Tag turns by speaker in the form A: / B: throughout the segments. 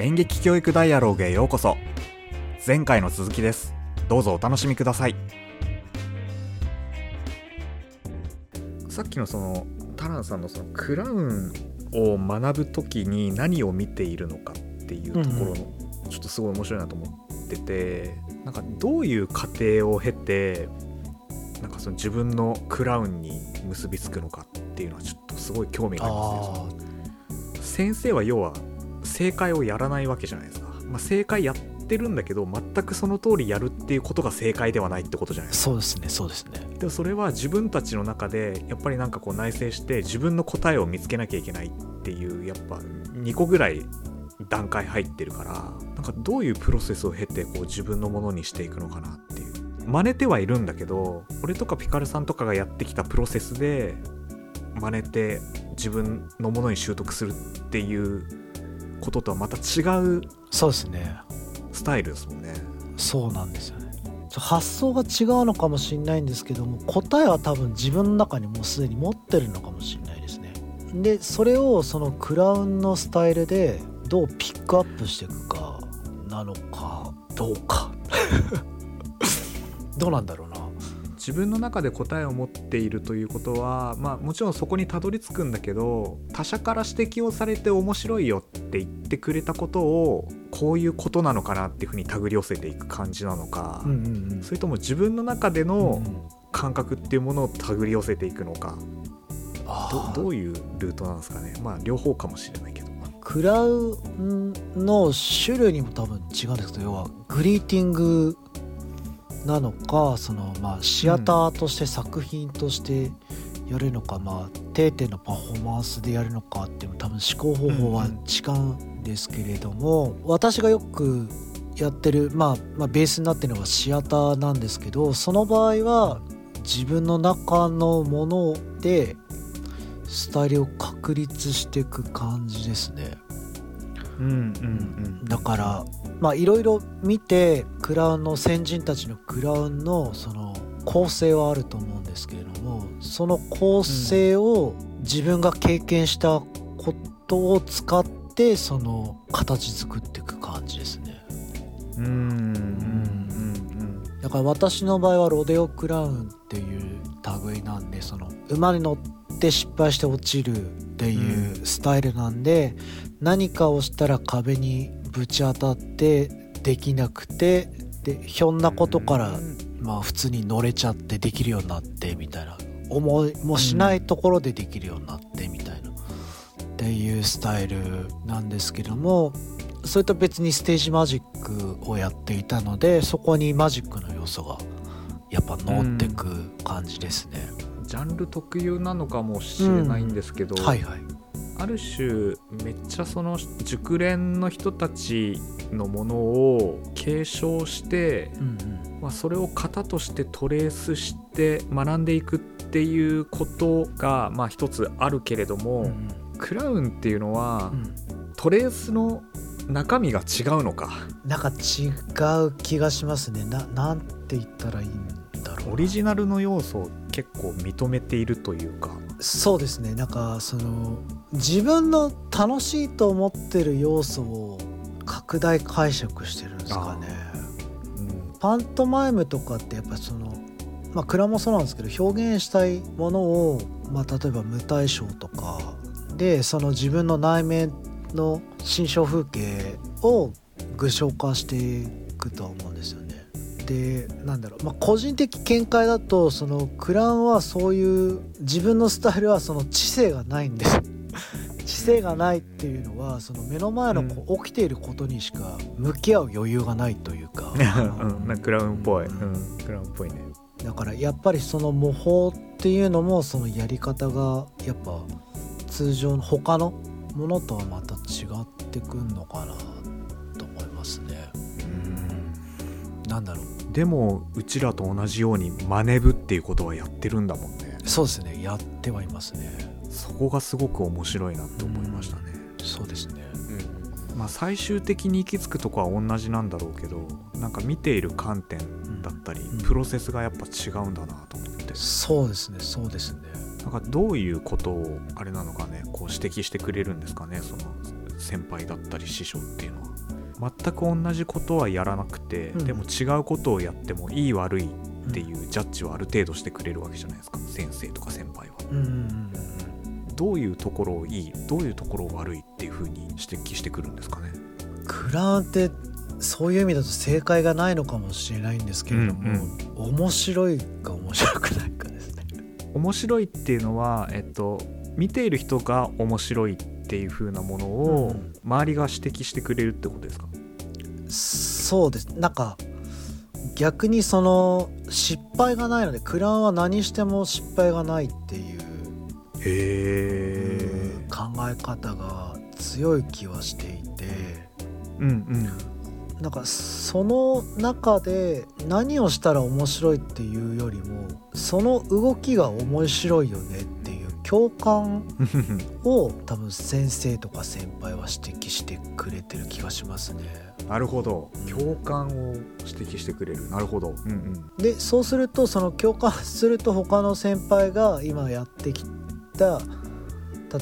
A: 演劇教育ダイアログへようこそ。前回の続きです。どうぞお楽しみください。さっきのそのタランさんのそのクラウンを学ぶ時に何を見ているのかっていうところの、ちょっとすごい面白いなと思っててなんかどういう過程を経てなんかその自分のクラウンに結びつくのかっていうのはちょっとすごい興味がありますね。先生は要は正解をやらないわけじゃないですか、まあ、正解やってるんだけど全くその通りやるっていうことが正解ではないってことじゃないですか。
B: そうですねそうですね。
A: でもそれは自分たちの中でやっぱりなんかこう内省して自分の答えを見つけなきゃいけないっていうやっぱ2個ぐらい段階入ってるからなんかどういうプロセスを経てこう自分のものにしていくのかなっていう。真似てはいるんだけど俺とかピカルさんとかがやってきたプロセスで真似て自分のものに習得するっていうこととはまた違う
B: そうですね。
A: スタイルですもんね。
B: そうなんですよね。発想が違うのかもしれないんですけども答えは多分自分の中にもうすでに持ってるのかもしれないですね。でそれをそのクラウンのスタイルでどうピックアップしていくかなのか。どうか。どうなんだろうな
A: 自分の中で答えを持っているということは、まあ、もちろんそこにたどり着くんだけど他者から指摘をされて面白いよって言ってくれたことをこういうことなのかなっていうふうに手繰り寄せていく感じなのか、
B: うんうんうん。
A: それとも自分の中での感覚っていうものを手繰り寄せていくのか、
B: あー。
A: どどういうルートなんですかね。まあ両方かもしれないけど。
B: クラウンの種類にも多分違うんですけど要はグリーティングなのかそのまあシアターとして作品としてやるのか、まあ定点のパフォーマンスでやるのかっていう多分思考方法は違うんですけれども、私がよくやってる、まあ、まあベースになってるのがシアターなんですけどその場合は自分の中のものでスタイルを確立していく感じですね。
A: うんうん
B: だからまあいろいろ見てクラウンの先人たちのクラウンのその構成はあると思うんですけれどもその構成を自分が経験したことを使ってその形作っていく感じですね。
A: うんうんうん
B: だから私の場合はロデオクラウンっていう類なんでその馬に乗って失敗して落ちるっていうスタイルなんで、何かをしたら壁にぶち当たってできなくてでひょんなことから、まあ普通に乗れちゃってできるようになってみたいな。思いもしないところでできるようになってみたいな、っていうスタイルなんですけどもそれと別にステージマジックをやっていたのでそこにマジックの要素がやっぱ乗ってく感じですね。
A: ジャンル特有なのかもしれないんですけど、
B: はいはい。
A: ある種めっちゃその熟練の人たちのものを継承して、
B: うん
A: まあ、それを型としてトレースして学んでいくっていうことがまあ一つあるけれども、
B: うんうん
A: クラウンっていうのは、
B: うん
A: トレースの中身が違うのか
B: なんか違う気がしますね。ななんて言ったらいいんだろうな。
A: オリジナルの要素を結構認めているというか。
B: そうですね。なんかその自分の楽しいと思ってる要素を拡大解釈してるんですかね。
A: うん
B: パントマイムとかってやっぱそのまあクラもそうなんですけど表現したいものを、まあ、例えば舞台ショーとかでその自分の内面の心象風景を具象化していくとは思うんですよね。でなんだろう、まあ、個人的見解だとそのクランはそういう自分のスタイルはその知性がないんです。知性がないっていうのはその目の前のこ起きていることにしか向き合う余裕がないというか
A: うん、なんかクラウンっぽい、
B: う
A: うんん、クラウンっぽいね。
B: だからやっぱりその模倣っていうのもそのやり方がやっぱ通常の他のものとはまた違ってくんのかなと思いますね。なんだろう。
A: でもうちらと同じように真似ぶっていうことはやってるんだもんね。
B: そうですね。やってはいますね。
A: そこがすごく面白いなって思いましたね、
B: そうですね。
A: まあ最終的に行き着くとこは同じなんだろうけどなんか見ている観点だったり、
B: うん。
A: プロセスがやっぱ違うんだなと思って。
B: そうですね。そうですね。
A: なんかどういうことをあれなのかねこう指摘してくれるんですかねその先輩だったり師匠っていうのは全く同じことはやらなくて、
B: うん。
A: でも違うことをやってもいい悪いっていうジャッジをある程度してくれるわけじゃないですか先生とか先輩は。
B: うんうんうん
A: どういうところをいいどういうところを悪いっていうふうに指摘してくるんですかね？
B: クラウンってそういう意味だと正解がないのかもしれないんですけれども、
A: うん。
B: 面白いか面白くないかですね。
A: 面白いっていうのは、えっと、見ている人が面白いっていう風なものを
B: うん。
A: 周りが指摘してくれるってことですか、
B: そうです。なんか逆にその失敗がないのでクラウンは何しても失敗がないっていう
A: へえ
B: 考え方が強い気はしていて。
A: うんうん。
B: なんかその中で何をしたら面白いっていうよりもその動きが面白いよねっ共感を多分先生とか先輩は指摘してくれてる気がしますね。
A: なるほど。
B: うん。
A: 共感を指摘してくれる。なるほど。うんうん。
B: でそうするとその共感すると他の先輩が今やってきた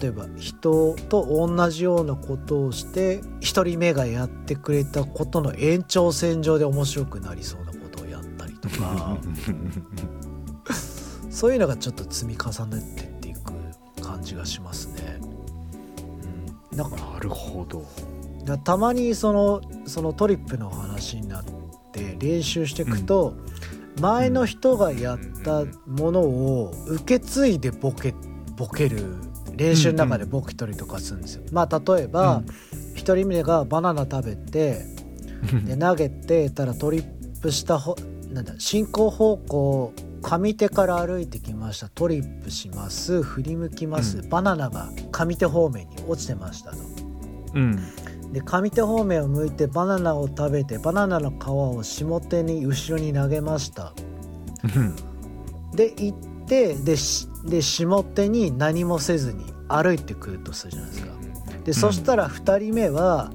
B: 例えば人と同じようなことをして一人目がやってくれたことの延長線上で面白くなりそうなことをやったりとか。そういうのがちょっと積み重ねてじがしますね。うん、なんか
A: なるほど。
B: だたまにそのそのトリップの話になって練習していくと、前の人がやったものを受け継いでボケボケる練習の中でボケたりとかするんですよ。まあ例えば一、人目がバナナ食べて で投げてたらトリップしたほなんだ進行方向上手から歩いてきました。トリップします。振り向きます、
A: う
B: バナナが上手方面に落ちてましたと。
A: うん。
B: で上手方面を向いてバナナを食べてバナナの皮を下手に後ろに投げました。で行ってでしで下手に何もせずに歩いてくるとするじゃないですか。で、そしたら2人目は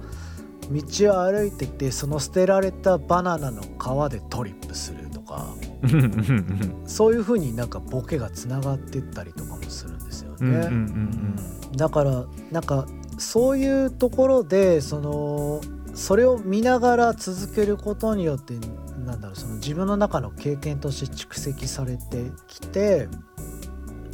B: 道を歩いててその捨てられたバナナの皮でトリップするそういう風になんかボケがつながってったりとかもするんですよね。だからなんかそういうところでそのそれを見ながら続けることによってなんだろうその自分の中の経験として蓄積されてきて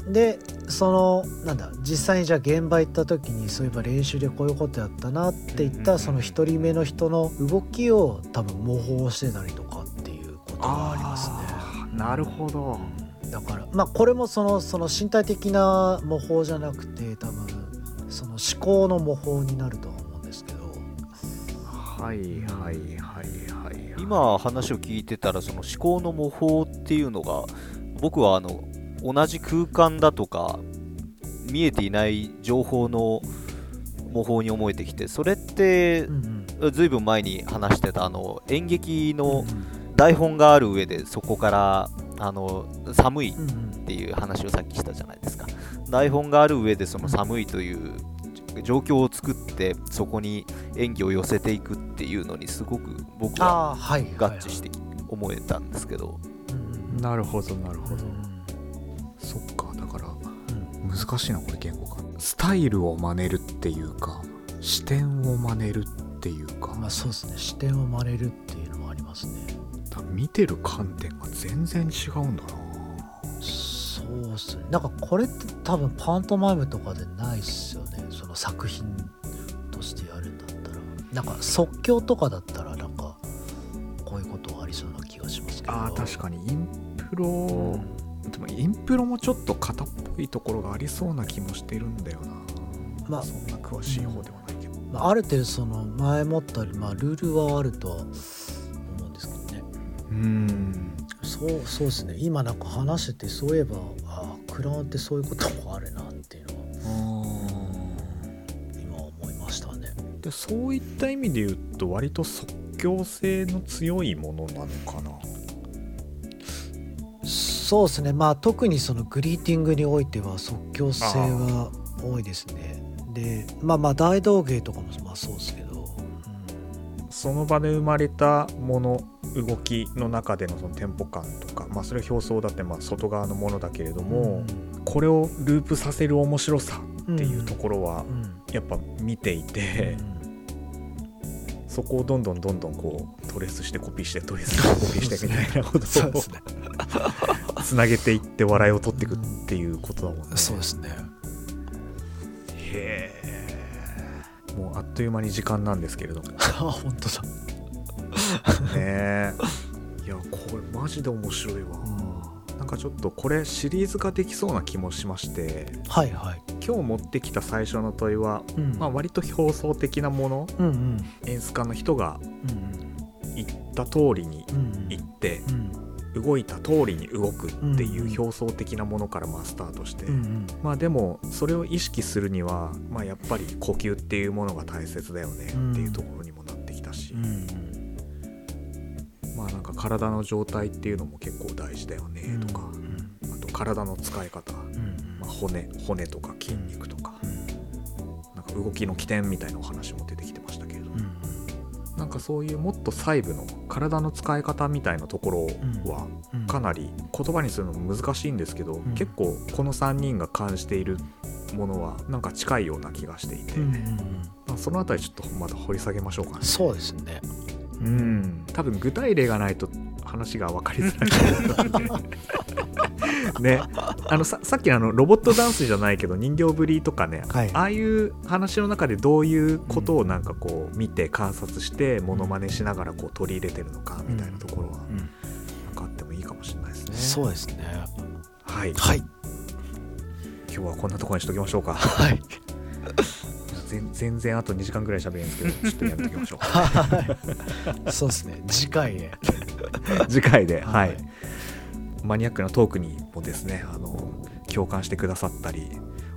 B: でそのなんだ実際にじゃあ現場行った時にそういえば練習でこういうことやったなって言ったその一人目の人の動きを多分模倣してたりとかっていうことがありますね。
A: なるほど。
B: だからまあこれもそのその身体的な模倣じゃなくて多分その思考の模倣になるとは思うんですけど。
A: はいはいはいはい
C: 今話を聞いてたらその思考の模倣っていうのが僕はあの同じ空間だとか見えていない情報の模倣に思えてきてそれって
B: うんうん。
C: ずいぶん前に話してたあの演劇の
B: うん
C: 台本がある上でそこからあの寒いっていう話をさっきしたじゃないですか。台本がある上でその寒いという状況を作ってそこに演技を寄せていくっていうのにすごく僕は合致して思えたんですけど、
A: なるほどなるほど、
B: うん
A: そっか。だから
B: うん。
A: 難しいなこれ言語がスタイルを真似るっていうか視点を真似るっていうか、
B: まあそうですね。視点を真似るっていうのもありますね
A: 見てる観点が全然違うんだな。
B: そうっすね。なんかこれって多分パントマイムとかでないっすよね。その作品としてやるんだったら。なんか即興とかだったらなんかこういうことありそうな気がしますけど。
A: あー確かにインプロ、
B: うん
A: でもインプロもちょっと型っぽいところがありそうな気もしてるんだよな。
B: まあ
A: そんな詳しい方ではないけど、
B: まあ、ある程度その前もったり、まあ、ルールはあるとは
A: うん。
B: そうそうですね。今なんか話しててそういえばあクラウンってそういうこともあるなっていうのは今思いましたね。
A: でそういった意味で言うと割と即興性の強いものなのかな。
B: そうですね。まあ特にそのグリーティングにおいては即興性は多いですね。でまあまあ大道芸とかもまあそうですけど、
A: その場で生まれたもの動きの中でのそのテンポ感とか、まあ、それは表層だってまあ外側のものだけれど
B: うん。
A: も、これをループさせる面白さっていうところは
B: うん。
A: やっぱ見ていて、そこをどんどんどんどんこうトレースしてコピーしてトレースしてコピーしてみたいなことを
B: そうですね。
A: つなげていって笑いを取っていくっていうことだもんね。
B: そうですね。
A: へえもうあっという間に時間なんですけれども。ね
B: あ本当だ
A: えいやこれマジで面白いわ、なんかちょっとこれシリーズ化できそうな気もしまして。
B: はいはい。
A: 今日持ってきた最初の問いは、
B: うん。
A: まあ、割と表層的なもの
B: うんうん。
A: 演出家の人が
B: うん
A: 言った通りに
B: うん
A: 言って
B: うん。
A: 動いた通りに動くってい
B: う
A: 表層的なものからまあスタートして、
B: うんうん。
A: まあでもそれを意識するには、まあ、やっぱり呼吸っていうものが大切だよねっていうところ体の状態っていうのも結構大事だよねとか、あと体の使い方、
B: うん。
A: まあ、骨骨とか筋肉とか、なんか動きの起点みたいなお話も出てきてましたけれども、
B: うん。
A: なんかそういうもっと細部の体の使い方みたいなところは
B: うん。
A: かなり言葉にするのも難しいんですけど、
B: ん。
A: 結構この3人が感じているものはなんか近いような気がしていて、
B: うんうんうん。
A: まあ、そのあたりちょっとまた掘り下げましょうかね。
B: そうですね
A: うん、多分具体例がないと話が分かりづらい。ね。あのささっきのあのロボットダンスじゃないけど人形ぶりとかね、
B: はい。
A: ああいう話の中でどういうことをなんかこう見て観察してモノマネしながらこう取り入れてるのかみたいなところは
B: うん。
A: なんかあってもいいかもしれないですね。
B: そうですね。
A: はい、
B: はい。
A: 今日はこんなところにしときましょうか。
B: はい
A: 全全然あと2時間ぐらい喋るんですけど ちょっとやめときましょう。
B: はい。そうですね。次回へ
A: 次回で、は
B: はい。い、
A: マニアックなトークにもですねあの共感してくださったり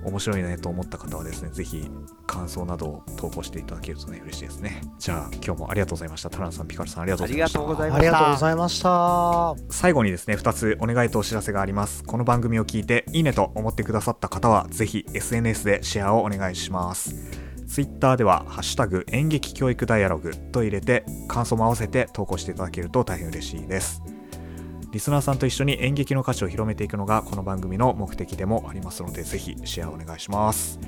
A: 面白いねと思った方はですねぜひ感想などを投稿していただけるとね嬉しいですね。じゃあ今日もありがとうございました。タランさんピカルさんありがとうございました。
C: ありがとうございま
B: ありがとうございました。
A: 最後にですね2つお願いとお知らせがあります。この番組を聞いていいねと思ってくださった方はぜひ SNS でシェアをお願いします Twitter では「ハッシュタグ演劇教育ダイアログ」と入れて感想も合わせて投稿していただけると大変嬉しいです。リスナーさんと一緒に演劇の価値を広めていくのがこの番組の目的でもありますのでぜひシェアお願いします。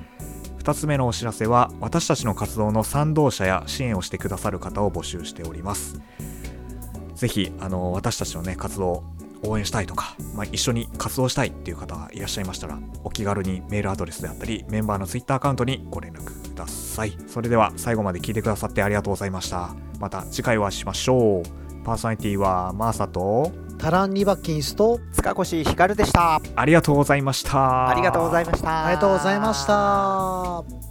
A: 2つ目のお知らせは私たちの活動の賛同者や支援をしてくださる方を募集しております。ぜひあの私たちのね活動応援したいとか、まあ、一緒に活動したいっていう方がいらっしゃいましたらお気軽にメールアドレスであったりメンバーの Twitter アカウントにご連絡。ださい。それでは最後まで聞いてくださってありがとうございました。また次回お会いしましょう。パーソナリティはマーサと
B: タランリバキンスと
C: 塚越ひかるでした。
A: ありがとうございました。
C: ありがとうございました。
B: ありがとうございました